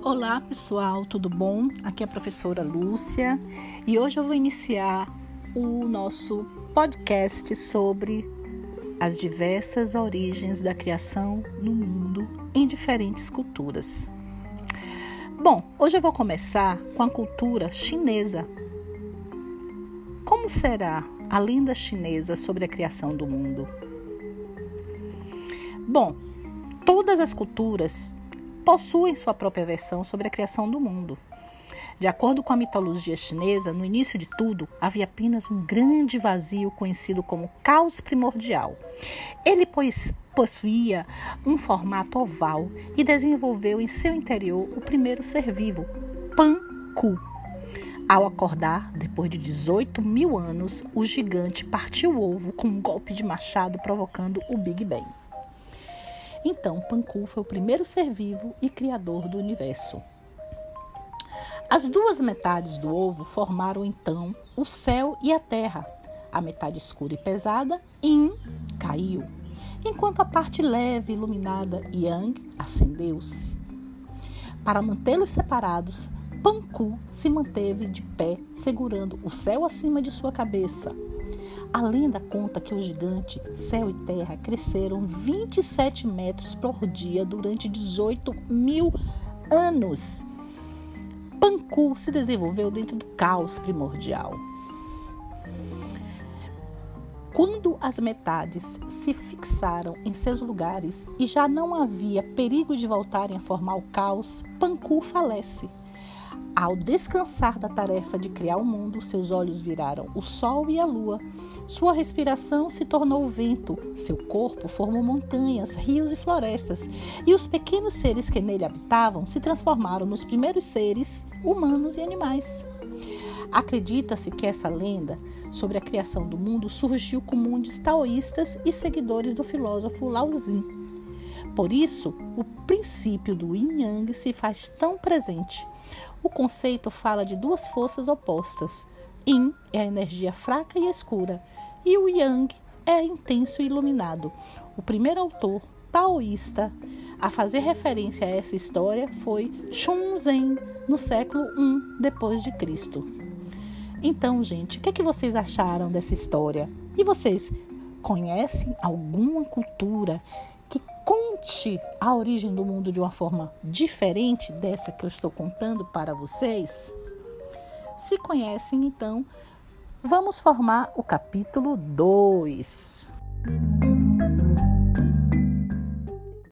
Olá pessoal, tudo bom? Aqui é a professora Lúcia e hoje eu vou iniciar o nosso podcast sobre as diversas origens da criação no mundo em diferentes culturas. Bom, hoje eu vou começar com a cultura chinesa. Como será a lenda chinesa sobre a criação do mundo? Bom, todas as culturas possuem sua própria versão sobre a criação do mundo. De acordo com a mitologia chinesa, no início de tudo havia apenas um grande vazio conhecido como caos primordial. Ele pois, possuía um formato oval e desenvolveu em seu interior o primeiro ser vivo, Pan-Ku. Ao acordar, depois de 18 mil anos, o gigante partiu o ovo com um golpe de machado, provocando o Big Bang. Então, Panku foi o primeiro ser vivo e criador do universo. As duas metades do ovo formaram então o céu e a terra. A metade escura e pesada, Yin, caiu, enquanto a parte leve e iluminada, Yang, acendeu-se. Para mantê-los separados, Panku se manteve de pé, segurando o céu acima de sua cabeça a lenda conta que o gigante, céu e terra, cresceram 27 metros por dia durante 18 mil anos. Panku se desenvolveu dentro do caos primordial. Quando as metades se fixaram em seus lugares e já não havia perigo de voltarem a formar o caos, Panku falece. Ao descansar da tarefa de criar o mundo, seus olhos viraram o sol e a lua. Sua respiração se tornou o vento, seu corpo formou montanhas, rios e florestas, e os pequenos seres que nele habitavam se transformaram nos primeiros seres humanos e animais. Acredita-se que essa lenda sobre a criação do mundo surgiu com mundos taoístas e seguidores do filósofo Lao Tzu. Por isso, o princípio do yin yang se faz tão presente. O conceito fala de duas forças opostas. Yin é a energia fraca e escura, e o Yang é intenso e iluminado. O primeiro autor taoísta a fazer referência a essa história foi Shunzen, no século I depois de Cristo. Então, gente, o que, é que vocês acharam dessa história? E vocês conhecem alguma cultura conte a origem do mundo de uma forma diferente dessa que eu estou contando para vocês? Se conhecem, então, vamos formar o capítulo 2.